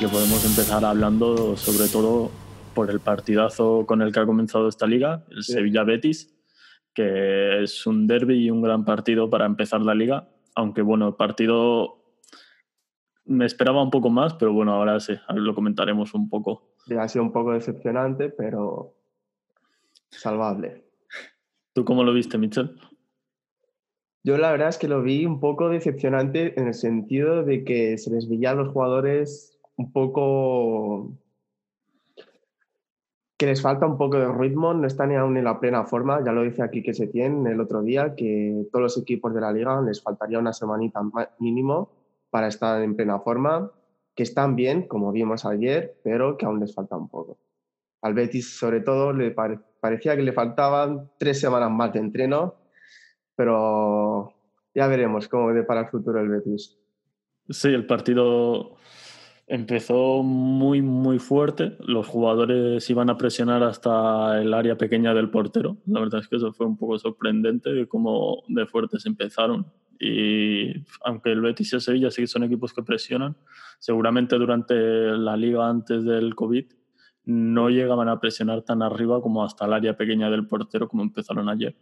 que podemos empezar hablando sobre todo por el partidazo con el que ha comenzado esta liga, el Sevilla Betis, que es un derby y un gran partido para empezar la liga, aunque bueno, el partido me esperaba un poco más, pero bueno, ahora sí, lo comentaremos un poco. ha sido un poco decepcionante, pero salvable. ¿Tú cómo lo viste, Michel? Yo la verdad es que lo vi un poco decepcionante en el sentido de que se les veía a los jugadores un poco que les falta un poco de ritmo, no están aún en la plena forma, ya lo dice aquí que se tiene el otro día, que todos los equipos de la liga les faltaría una semanita mínimo para estar en plena forma, que están bien, como vimos ayer, pero que aún les falta un poco. Al Betis, sobre todo, le parecía que le faltaban tres semanas más de entreno pero ya veremos cómo para el futuro el Betis. Sí, el partido empezó muy, muy fuerte. Los jugadores iban a presionar hasta el área pequeña del portero. La verdad es que eso fue un poco sorprendente de cómo de fuertes empezaron. Y aunque el Betis y el Sevilla sí son equipos que presionan, seguramente durante la liga antes del COVID no llegaban a presionar tan arriba como hasta el área pequeña del portero como empezaron ayer.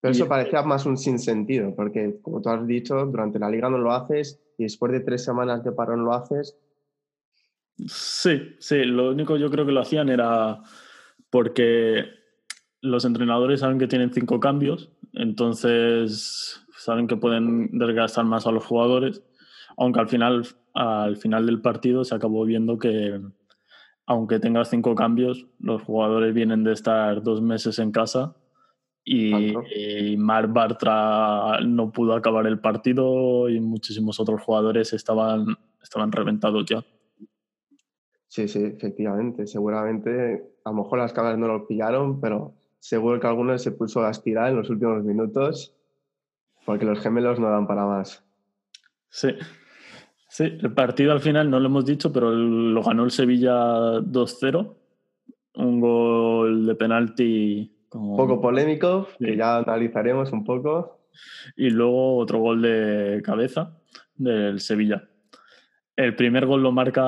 Pero eso parecía más un sinsentido, porque como tú has dicho, durante la liga no lo haces y después de tres semanas de parón lo haces. Sí, sí, lo único yo creo que lo hacían era porque los entrenadores saben que tienen cinco cambios, entonces saben que pueden desgastar más a los jugadores, aunque al final, al final del partido se acabó viendo que aunque tengas cinco cambios, los jugadores vienen de estar dos meses en casa y, Mar Bartra no pudo acabar el partido y muchísimos otros jugadores estaban, estaban reventados ya. Sí, sí, efectivamente. Seguramente, a lo mejor las cámaras no lo pillaron, pero seguro que alguno se puso a aspirar en los últimos minutos porque los gemelos no dan para más. Sí. Sí, el partido al final no lo hemos dicho, pero lo ganó el Sevilla 2-0. Un gol de penalti un poco polémico, que ya analizaremos un poco. Y luego otro gol de cabeza del Sevilla. El primer gol lo marca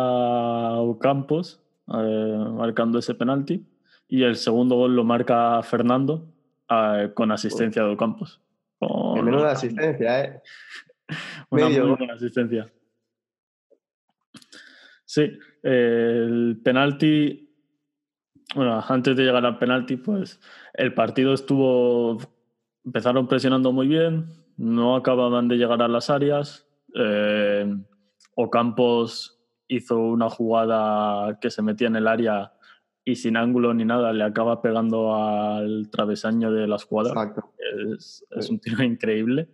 Ocampos, eh, marcando ese penalti. Y el segundo gol lo marca Fernando eh, con asistencia de Ocampos. Con... Menuda asistencia, ¿eh? Una muy buena asistencia. Sí, el penalti bueno, antes de llegar al penalti, pues el partido estuvo. Empezaron presionando muy bien, no acababan de llegar a las áreas. Eh, Ocampos hizo una jugada que se metía en el área y sin ángulo ni nada le acaba pegando al travesaño de la escuadra. Es, es un tiro increíble.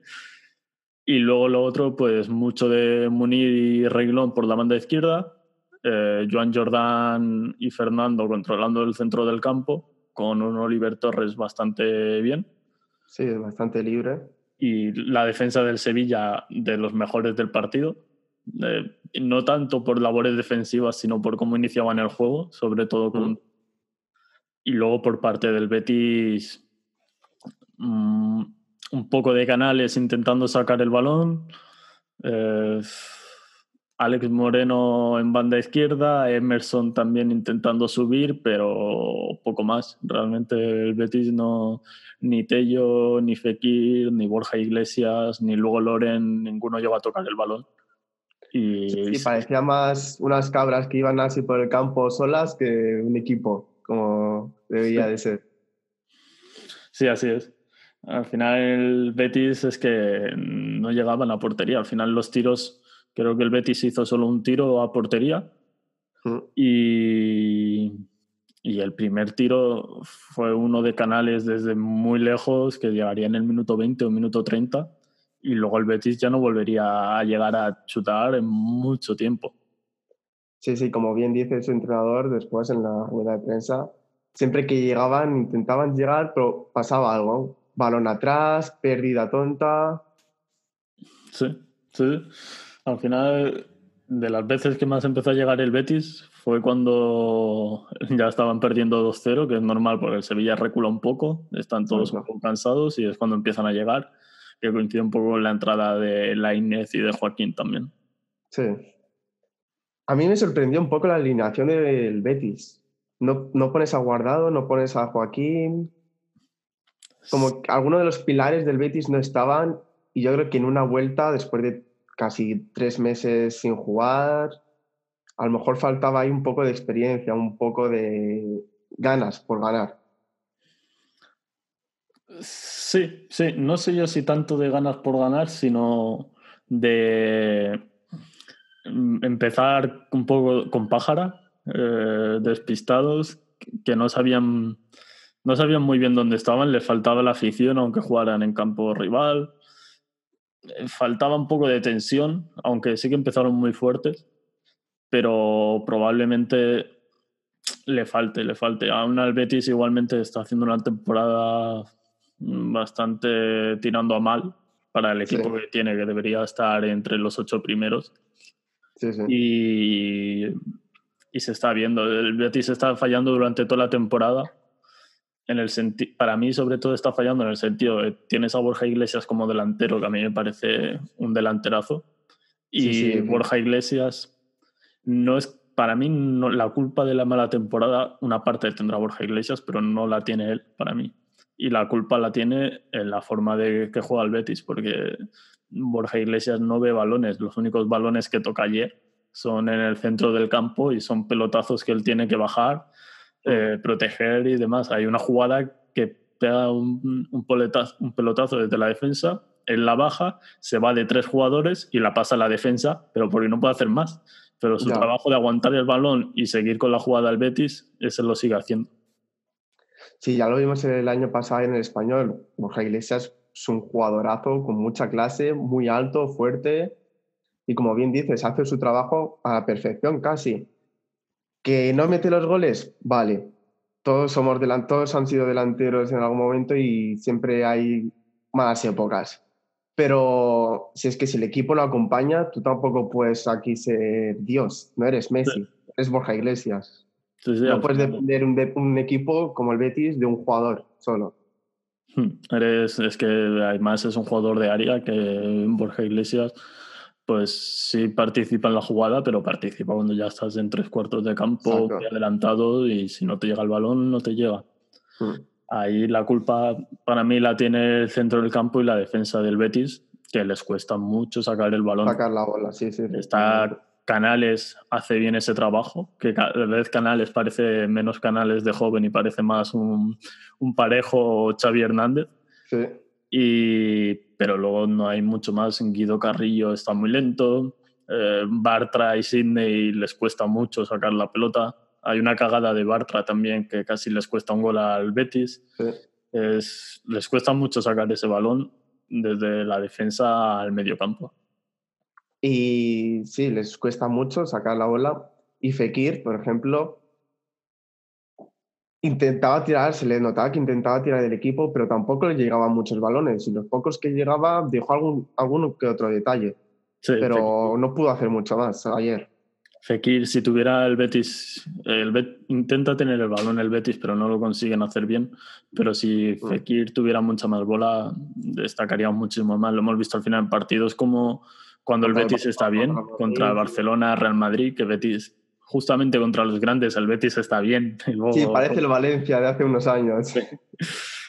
Y luego lo otro, pues mucho de Munir y Reglón por la banda izquierda, eh, Joan Jordán y Fernando controlando el centro del campo, con un Oliver Torres bastante bien. Sí, bastante libre. Y la defensa del Sevilla de los mejores del partido. No tanto por labores defensivas, sino por cómo iniciaban el juego, sobre todo con... Y luego por parte del Betis, mm, un poco de canales intentando sacar el balón. Eh, Alex Moreno en banda izquierda, Emerson también intentando subir, pero poco más. Realmente el Betis no, ni Tello, ni Fekir, ni Borja Iglesias, ni luego Loren, ninguno llegó a tocar el balón. Y parecía más unas cabras que iban así por el campo solas que un equipo, como debía de ser. Sí, así es. Al final el Betis es que no llegaban a portería. Al final los tiros Creo que el Betis hizo solo un tiro a portería mm. y, y, el primer tiro fue uno de Canales desde muy lejos que llegaría en el minuto 20 o minuto 30 y luego el Betis ya no volvería a llegar a chutar en mucho tiempo. Sí, sí, como bien dice su entrenador después en la rueda de prensa, siempre que llegaban intentaban llegar, pero pasaba algo. Balón atrás, pérdida tonta. Sí, sí. Al final, de las veces que más empezó a llegar el Betis fue cuando ya estaban perdiendo 2-0, que es normal porque el Sevilla recula un poco, están todos un poco cansados y es cuando empiezan a llegar, que coincide un poco con la entrada de la Inés y de Joaquín también. Sí. A mí me sorprendió un poco la alineación del Betis. No, no pones a Guardado, no pones a Joaquín. Como que algunos de los pilares del Betis no estaban y yo creo que en una vuelta, después de casi tres meses sin jugar, a lo mejor faltaba ahí un poco de experiencia, un poco de ganas por ganar. Sí, sí, no sé yo si tanto de ganas por ganar, sino de empezar un poco con pájara, eh, despistados, que no sabían, no sabían muy bien dónde estaban, les faltaba la afición, aunque jugaran en campo rival. Eh, faltaba un poco de tensión, aunque sí que empezaron muy fuertes, pero probablemente le falte, le falte. Aún al Betis igualmente está haciendo una temporada bastante tirando a mal para el equipo que tiene, que debería estar entre los ocho primeros. Sí, sí. Y, y, se está viendo. El Betis está fallando durante toda la temporada. En el para mí, sobre todo, está fallando en el sentido de tienes a Borja Iglesias como delantero, que a mí me parece un delanterazo. Y Borja Iglesias no es para mí no, la culpa de la mala temporada, una parte tendrá Borja Iglesias, pero no la tiene él, para mí. Y la culpa la tiene en la forma de que juega el Betis, porque Borja Iglesias no ve balones. Los únicos balones que toca ayer son en el centro del campo y son pelotazos que él tiene que bajar, eh, proteger y demás. Hay una jugada que pega un, un, un pelotazo desde la defensa, él la baja, se va de tres jugadores y la pasa a la defensa, pero porque no puede hacer más pero su trabajo de aguantar el balón y seguir con la jugada al Betis, ese lo sigue haciendo. Sí, ya lo vimos el año pasado en el español. Borja Iglesias es un jugadorazo con mucha clase, muy alto, fuerte y como bien dices, hace su trabajo a la perfección casi. Que no mete los goles, vale. Todos somos todos han sido delanteros en algún momento y siempre hay malas épocas. Pero si es que si el equipo lo acompaña, tú tampoco puedes aquí ser Dios, no eres Messi, eres Borja Iglesias. No puedes depender un, un, equipo como el Betis de un jugador solo. Hmm, eres, es que además es un jugador de área que Borja Iglesias, pues sí participa en la jugada, pero participa cuando ya estás en tres cuartos de campo, adelantado y si no te llega el balón, no te llega. Hmm. Ahí la culpa para mí la tiene el centro del campo y la defensa del Betis, que les cuesta mucho sacar el balón. Sacar la bola, sí, sí. Está Canales hace bien ese trabajo, que cada vez Canales parece menos Canales de joven y parece más un, un parejo Xavi Hernández. Sí. Y, pero luego no hay mucho más. Guido Carrillo está muy lento. Eh, Bartra y Sidney les cuesta mucho sacar la pelota. Hay una cagada de Bartra también que casi les cuesta un gol al Betis. Es, les cuesta mucho sacar ese balón desde la defensa al medio campo. Y sí, les cuesta mucho sacar la bola. Y Fekir, por ejemplo, intentaba tirar, se le notaba que intentaba tirar del equipo, pero tampoco le llegaban muchos balones. Y los pocos que llegaba dejó algún, alguno que otro detalle. pero no pudo hacer mucho más ayer. Fekir, si tuviera el Betis, el intenta tener el balón el Betis, pero no lo consiguen hacer bien. Pero si mm. Fekir tuviera mucha más bola, destacaría muchísimo más. Lo hemos visto al final en partidos como cuando el Betis está bien, contra Barcelona, Real Madrid, que Betis, justamente contra los grandes, el Betis está bien. sí, parece el Valencia de hace unos años.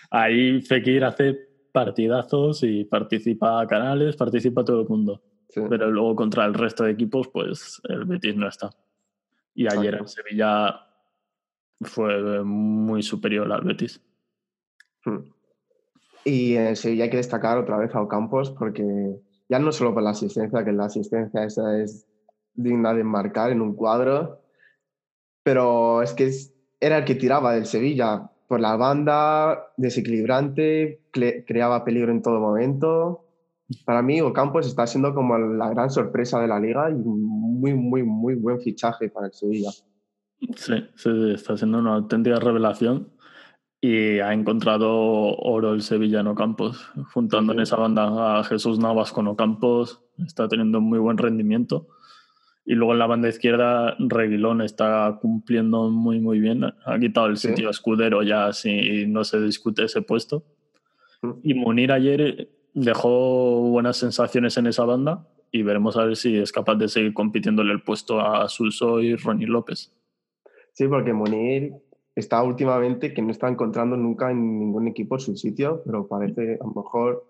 Ahí Fekir hace partidazos y participa a Canales, participa todo el mundo. Pero luego contra el resto de equipos, pues el Betis no está. Y ayer en Sevilla fue muy superior al Betis. Hmm. Y en Sevilla hay que destacar otra vez a Ocampos porque ya no solo por la asistencia, que la asistencia esa es digna de marcar en un cuadro, pero es que era el que tiraba del Sevilla por la banda, desequilibrante, creaba peligro en todo momento para mí Ocampos está siendo como la gran sorpresa de la liga y muy, muy, muy buen fichaje para el Sevilla. Sí, sí, está siendo una auténtica revelación y ha encontrado oro el Sevilla en Ocampos, juntando en esa banda a Jesús Navas con Ocampos, está teniendo muy buen rendimiento. Y luego en la banda izquierda, Reguilón está cumpliendo muy, muy bien. Ha quitado el sitio escudero ya si no se discute ese puesto. Y Munir ayer dejó buenas sensaciones en esa banda y veremos a ver si es capaz de seguir compitiéndole el puesto a Sulso y Ronnie López. Sí, porque Munir está últimamente que no está encontrando nunca en ningún equipo su sitio, pero parece a lo mejor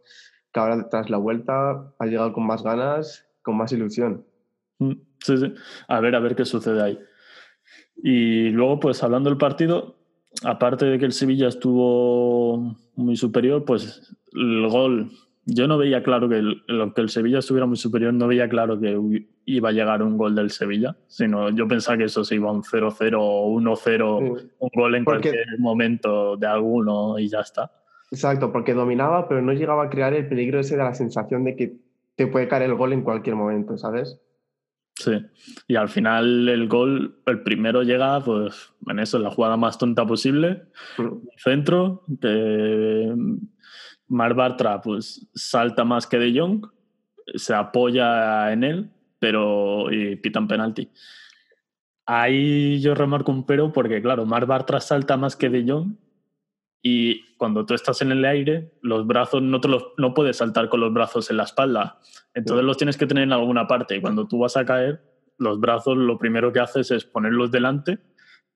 que ahora tras la vuelta ha llegado con más ganas, con más ilusión. Mm, sí, sí. A ver, a ver qué sucede ahí. Y luego, pues hablando del partido, aparte de que el Sevilla estuvo muy superior, pues el gol, yo no veía claro que el, que el Sevilla estuviera muy superior, no veía claro que iba a llegar un gol del Sevilla, sino yo pensaba que eso se iba a un 0-0 o 1-0, un gol en cualquier momento de alguno y ya está. Exacto, porque dominaba, pero no llegaba a crear el peligro ese de la sensación de que te puede caer el gol en cualquier momento, ¿sabes? Sí, y al final el gol, el primero llega, pues en eso, la jugada más tonta posible, mm. centro, que Mar Bartra pues salta más que De Jong, se apoya en él, pero y pitan penalti. Ahí yo remarco un pero porque, claro, Mar Bartra salta más que De Jong y cuando tú estás en el aire, los brazos no, te los, no puedes saltar con los brazos en la espalda. Entonces los tienes que tener en alguna parte. Y cuando tú vas a caer, los brazos lo primero que haces es ponerlos delante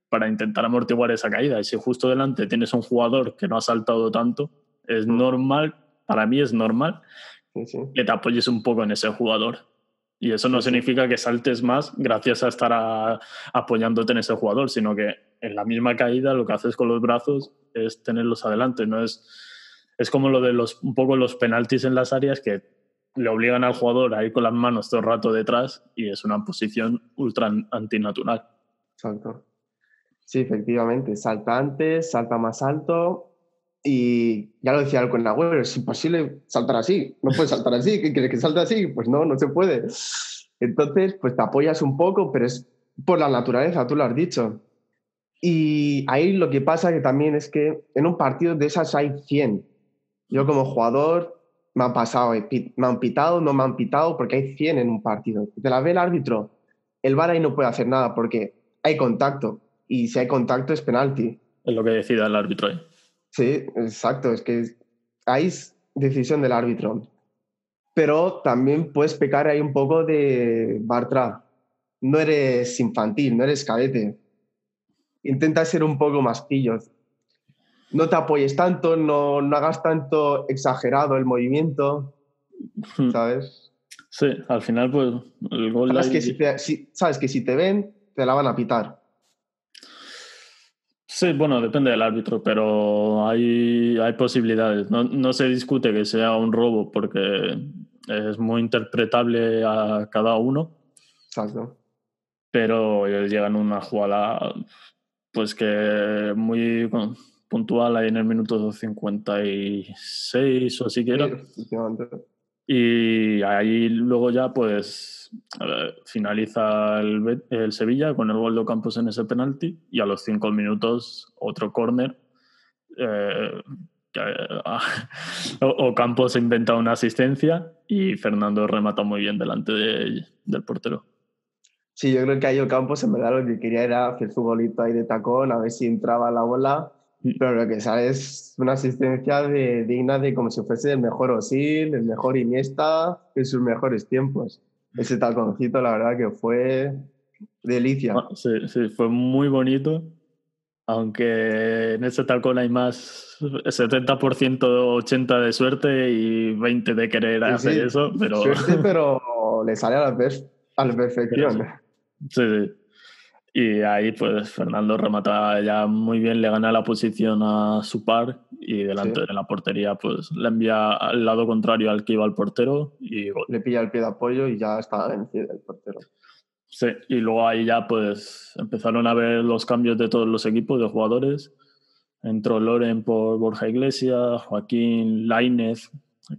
para intentar amortiguar esa caída. Y si justo delante tienes un jugador que no ha saltado tanto, es normal, para mí es normal, que te apoyes un poco en ese jugador. Y eso no significa que saltes más gracias a estar apoyándote en ese jugador, sino que en la misma caída lo que haces con los brazos es tenerlos adelante. No es, es como lo de los, un poco los penaltis en las áreas que le obligan al jugador a ir con las manos todo el rato detrás y es una posición ultra antinatural. Exacto. Sí, efectivamente. Salta antes, salta más alto y ya lo decía con Agüero, es imposible saltar así, no puedes saltar así, ¿qué quieres que salte así? Pues no, no se puede. Entonces, pues te apoyas un poco, pero es por la naturaleza, tú lo has dicho. Y ahí lo que pasa que también es que en un partido de esas hay 100. Yo como jugador me han pasado, me han pitado, no me han pitado, porque hay 100 en un partido. Te la ve el árbitro, el VAR ahí no puede hacer nada porque hay contacto. Y si hay contacto es penalti. Es lo que decida el árbitro ahí. Sí, exacto. Es que es decisión del árbitro. Pero también puedes pecar ahí un poco de Bartra. No eres infantil, no eres cadete. Intenta ser un poco más pillo. No te apoyes tanto, no, no hagas tanto exagerado el movimiento, hmm. ¿sabes? Sí, al final, pues el gol. Sabes, que si sabes que si te ven, te la van a pitar. Sí, bueno, depende del árbitro, pero hay, hay posibilidades. No, no, se discute que sea un robo porque es muy interpretable a cada uno. Exacto. Pero llegan una jugada, pues que muy puntual ahí en el minuto 56 o así que era. y ahí luego ya, pues finaliza el, el, Sevilla con el gol de Campos en ese penalti y a los cinco minutos otro córner. Eh, o Campos inventa una asistencia y Fernando remata muy bien delante del portero. Sí, yo creo que ahí Campos en verdad lo que quería era hacer su golito ahí de tacón, a ver si entraba la bola, mm. pero lo que sale es una asistencia de, digna de como si fuese el mejor Osil, el mejor Iniesta en sus mejores tiempos ese taconcito, la verdad que fue delicia. Ah, sí, sí, fue muy bonito. Aunque en ese tacón hay más 70% 80% de suerte y 20% de querer hacer eso. Pero... Suerte, pero le sale a la, a la perfección. Sí, sí. Y ahí pues Fernando remata ya muy bien, le gana la posición a su par y delante de la portería pues le envía al lado contrario al que iba el portero y Le pilla el pie de apoyo y ya está vencido el portero. Sí, y luego ahí ya pues empezaron a ver los cambios de todos los equipos de jugadores. Entró Loren por Borja Iglesias, Joaquín Lainez,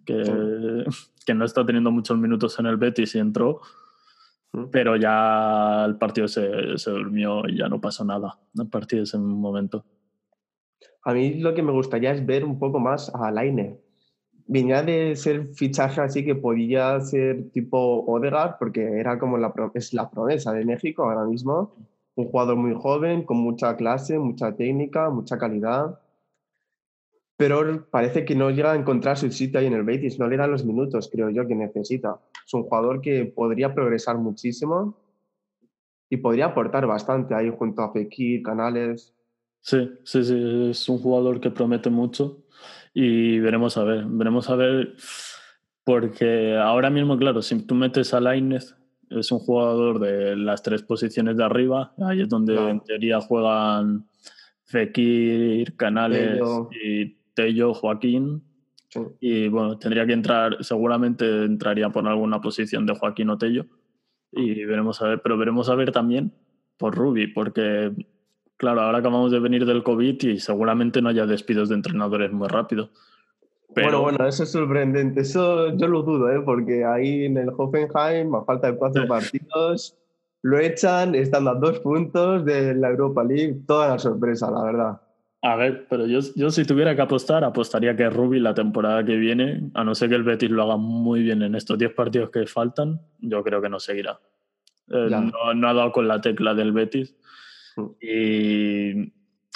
que, que no está teniendo muchos minutos en el Betis y entró pero ya el partido se, se, durmió y ya no pasó nada a partir de ese momento. A mí lo que me gustaría es ver un poco más a Laine. Venía de ser fichaje así que podía ser tipo Odegaard, porque era como la, es la promesa de México ahora mismo. Un jugador muy joven, con mucha clase, mucha técnica, mucha calidad. Pero parece que no llega a encontrar su sitio ahí en el Betis, no le dan los minutos, creo yo, que necesita. Es un jugador que podría progresar muchísimo y podría aportar bastante ahí junto a Fekir, Canales. Sí, sí, sí, es un jugador que promete mucho y veremos a ver, veremos a ver, porque ahora mismo, claro, si tú metes a Lainez, es un jugador de las tres posiciones de arriba, ahí es donde en teoría juegan Fekir, Canales y Tello, Joaquín. Y bueno, tendría que entrar, seguramente entraría por alguna posición de Joaquín o Tello. Y veremos a ver, pero veremos a ver también por Ruby, porque claro, ahora acabamos de venir del COVID y seguramente no haya despidos de entrenadores muy rápido. Pero... Bueno, bueno, eso es sorprendente. Eso yo lo dudo, ¿eh? porque ahí en el Hoffenheim, a falta de cuatro partidos, lo echan, están a dos puntos de la Europa League. Toda la sorpresa, la verdad. A ver, pero yo, yo si tuviera que apostar, apostaría que Ruby la temporada que viene, a no ser que el Betis lo haga muy bien en estos 10 partidos que faltan, yo creo que no seguirá. Eh, no, ha dado con la tecla del Betis mm. y,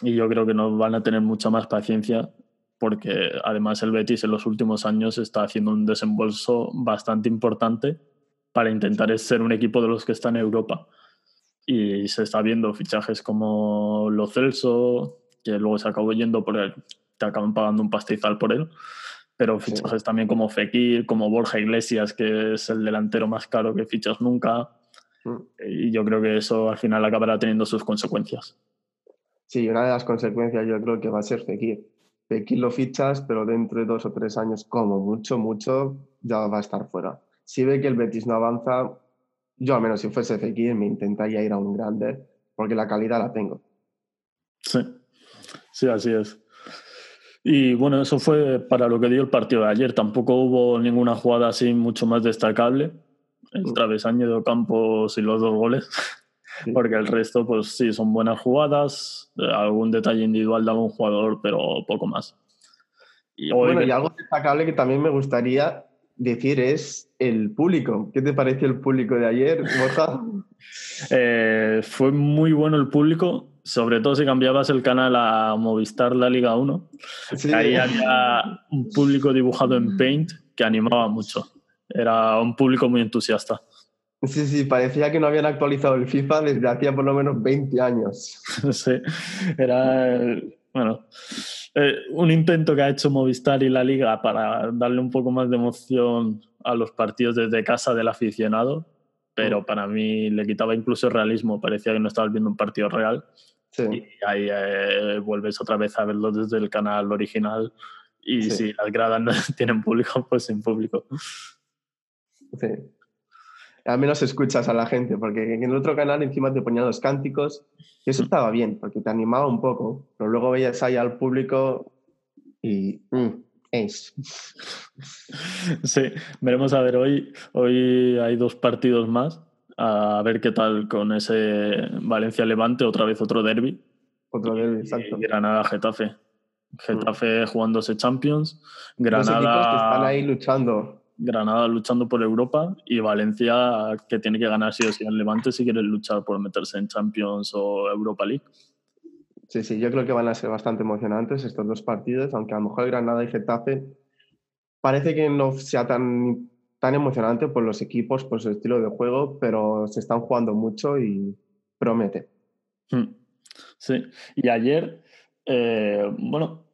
y, yo creo que no van a tener mucha más paciencia porque además el Betis en los últimos años está haciendo un desembolso bastante importante para intentar ser un equipo de los que están en Europa. Y se está viendo fichajes como Lo Celso, que luego se acabó yendo por él, te acaban pagando un pastizal por él. Pero fichajes también como Fekir, como Borja Iglesias, que es el delantero más caro que fichas nunca. Mm. Y yo creo que eso al final acabará teniendo sus consecuencias. Sí, una de las consecuencias yo creo que va a ser Fekir. Fekir lo fichas, pero dentro de dos o tres años, como mucho, mucho, ya va a estar fuera. Si ve que el Betis no avanza, yo al menos si fuese Fekir me intentaría ir a un grande, porque la calidad la tengo. Sí, Sí, así es. Y bueno, eso fue para lo que dio el partido de ayer. Tampoco hubo ninguna jugada así mucho más destacable. El mm. travesaño de Campos y los dos goles. Porque el resto, pues sí, son buenas jugadas. Algún detalle individual de algún jugador, pero poco más. Y bueno, y algo destacable que también me gustaría decir es el público. ¿Qué te pareció el público de ayer, Borja? Eh, fue muy bueno el público sobre todo si cambiabas el canal a Movistar La Liga 1, ahí había un público dibujado en Paint que animaba mucho. Era un público muy entusiasta. Sí, sí, parecía que no habían actualizado el FIFA desde hacía por lo menos 20 años. sí, era, bueno, eh, un intento que ha hecho Movistar y la Liga para darle un poco más de emoción a los partidos desde casa del aficionado, pero mm. para mí le quitaba incluso el realismo, parecía que no estabas viendo un partido real. Y ahí eh, vuelves otra vez a verlo desde el canal original. Y si las gradas no tienen público, pues sin público. Sí. Al menos escuchas a la gente, porque en el otro canal encima te ponían los cánticos. Y eso mm. estaba bien, porque te animaba un poco. Pero luego veías ahí al público y. Mm, es. Sí, veremos a ver. Hoy, hoy hay dos partidos más a ver qué tal con ese Valencia-Levante, otra vez otro derby. Otro derby, exacto. Granada-Getafe. Getafe jugándose Champions, Granada... que están ahí luchando. Granada luchando por Europa y Valencia que tiene que ganar sí o sí en Levante si quiere luchar por meterse en Champions o Europa League. Sí, sí, yo creo que van a ser bastante emocionantes estos dos partidos, aunque a lo mejor Granada y Getafe parece que no sea tan tan emocionante por los equipos, por su estilo de juego, pero se están jugando mucho y promete. Hmm. Sí, y ayer, eh, bueno,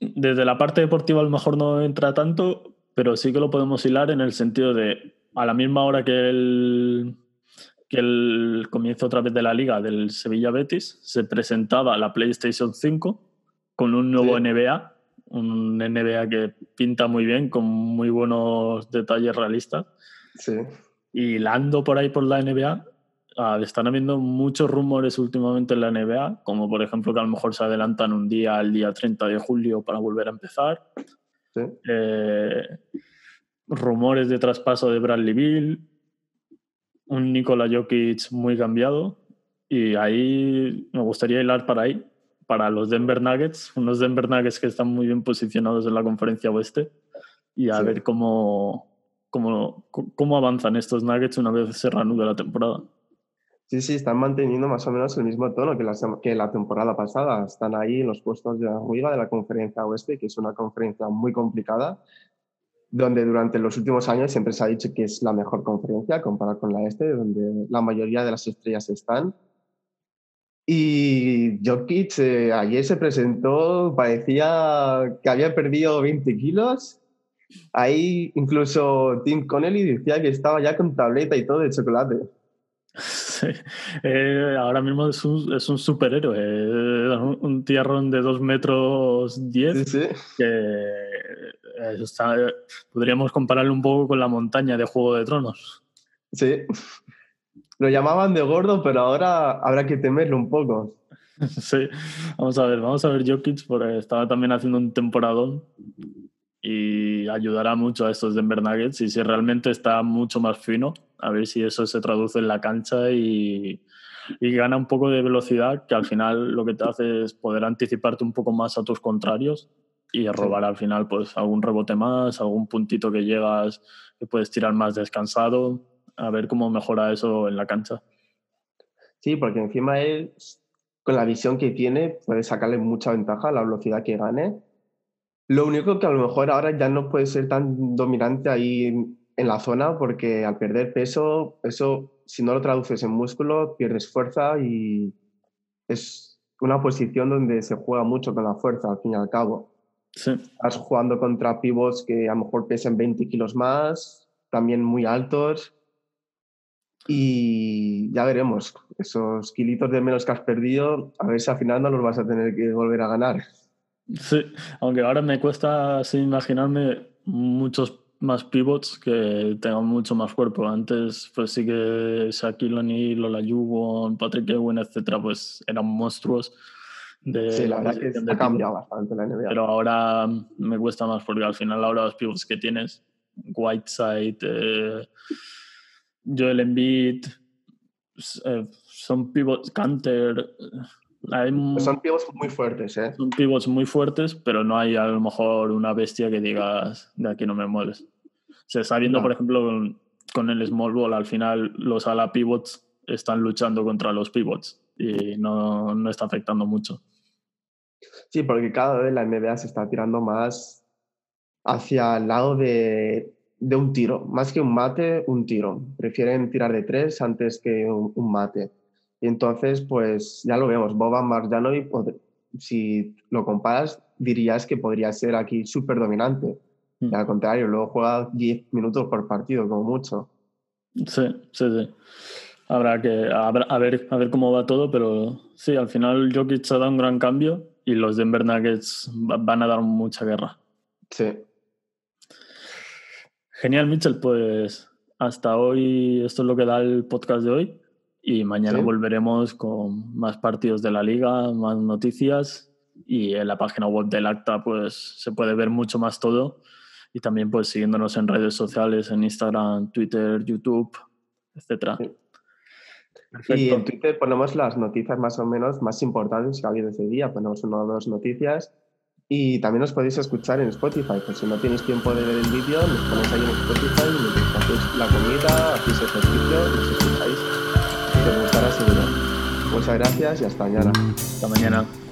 desde la parte deportiva a lo mejor no entra tanto, pero sí que lo podemos hilar en el sentido de a la misma hora que el, que el comienzo otra vez de la liga del Sevilla Betis, se presentaba la PlayStation 5 con un nuevo NBA un NBA que pinta muy bien, con muy buenos detalles realistas. Sí. Y lando por ahí por la NBA, ah, están habiendo muchos rumores últimamente en la NBA, como por ejemplo que a lo mejor se adelantan un día al día 30 de julio para volver a empezar. Sí. Eh, rumores de traspaso de Bradley Bill, un Nikola Jokic muy cambiado. Y ahí me gustaría hilar para ahí, para los Denver Nuggets, unos Denver Nuggets que están muy bien posicionados en la conferencia oeste y a ver cómo, cómo, cómo avanzan estos Nuggets una vez se reanude la temporada. Sí, sí, están manteniendo más o menos el mismo tono que la, que la temporada pasada. Están ahí en los puestos de arriba de la conferencia oeste, que es una conferencia muy complicada, donde durante los últimos años siempre se ha dicho que es la mejor conferencia comparada con la este, donde la mayoría de las estrellas están. Y Jokic eh, ayer se presentó, parecía que había perdido 20 kilos. Ahí incluso Tim Connelly decía que estaba ya con tableta y todo de chocolate. Sí. Eh, ahora mismo es un, es un superhéroe, eh, un, tierrón de 2 metros 10 sí, que está, podríamos compararlo un poco con la montaña de Juego de Tronos. Sí, lo llamaban de gordo, pero ahora habrá que temerlo un poco. Sí, vamos a ver, vamos a ver Jokic porque estaba también haciendo un temporadón y ayudará mucho a estos Denver Nuggets. Y si realmente está mucho más fino, a ver si eso se traduce en la cancha y, y gana un poco de velocidad, que al final lo que te hace es poder anticiparte un poco más a tus contrarios y robar al final pues algún rebote más, algún puntito que llegas que puedes tirar más descansado a ver cómo mejora eso en la cancha. Sí, porque encima él, con la visión que tiene, puede sacarle mucha ventaja a la velocidad que gane. Lo único que a lo mejor ahora ya no puede ser tan dominante ahí en, la zona, porque al perder peso, eso, si no lo traduces en músculo, pierdes fuerza y es una posición donde se juega mucho con la fuerza, al fin y al cabo. Sí. Estás jugando contra pivots que a lo mejor pesan 20 kilos más, también muy altos y ya veremos, esos kilitos de menos que has perdido, a ver si al final no los vas a tener que volver a ganar. Sí, aunque ahora me cuesta así imaginarme muchos más pivots que tengan mucho más cuerpo. Antes, pues sí que Shaquille O'Neal, Lola Yugo, Patrick Ewing, etcétera, pues eran monstruos. De, sí, la verdad que ha cambiado bastante la NBA. Pero ahora me cuesta más porque al final ahora los pivots que tienes, Whiteside, eh, Joel Embiid, eh, son pivots, Canter. son pivots muy fuertes, ¿eh? Son pivots muy fuertes, pero no hay a lo mejor una bestia que digas, de aquí no me mueves. Se está viendo, por ejemplo, con, el small ball, al final los ala pivots están luchando contra los pivots y no, no está afectando mucho. Sí, porque cada vez la NBA se está tirando más hacia el lado de de un tiro, más que un mate, un tiro. Prefieren tirar de tres antes que un, mate. Y entonces, pues ya lo vemos, Boban Marjanovic, si lo comparas, dirías que podría ser aquí súper dominante. Mm. al contrario, luego juega 10 minutos por partido, como mucho. Sí, sí, sí. Habrá que a ver, a ver cómo va todo, pero sí, al final Jokic ha dado un gran cambio y los Denver Nuggets van a dar mucha guerra. Sí, Genial, Mitchell. Pues hasta hoy esto es lo que da el podcast de hoy y mañana volveremos con más partidos de la liga, más noticias y en la página web del acta pues se puede ver mucho más todo y también pues siguiéndonos en redes sociales, en Instagram, Twitter, YouTube, etcétera. Y en Twitter ponemos las noticias más o menos más importantes que ha habido ese día. Ponemos una o dos noticias y también os podéis escuchar en Spotify, pues si no tenéis tiempo de ver el vídeo, nos ponéis ahí en Spotify hacéis la comida, hacéis ejercicio y os escucháis. Que os gustará seguro. Muchas gracias y hasta mañana. Hasta mañana.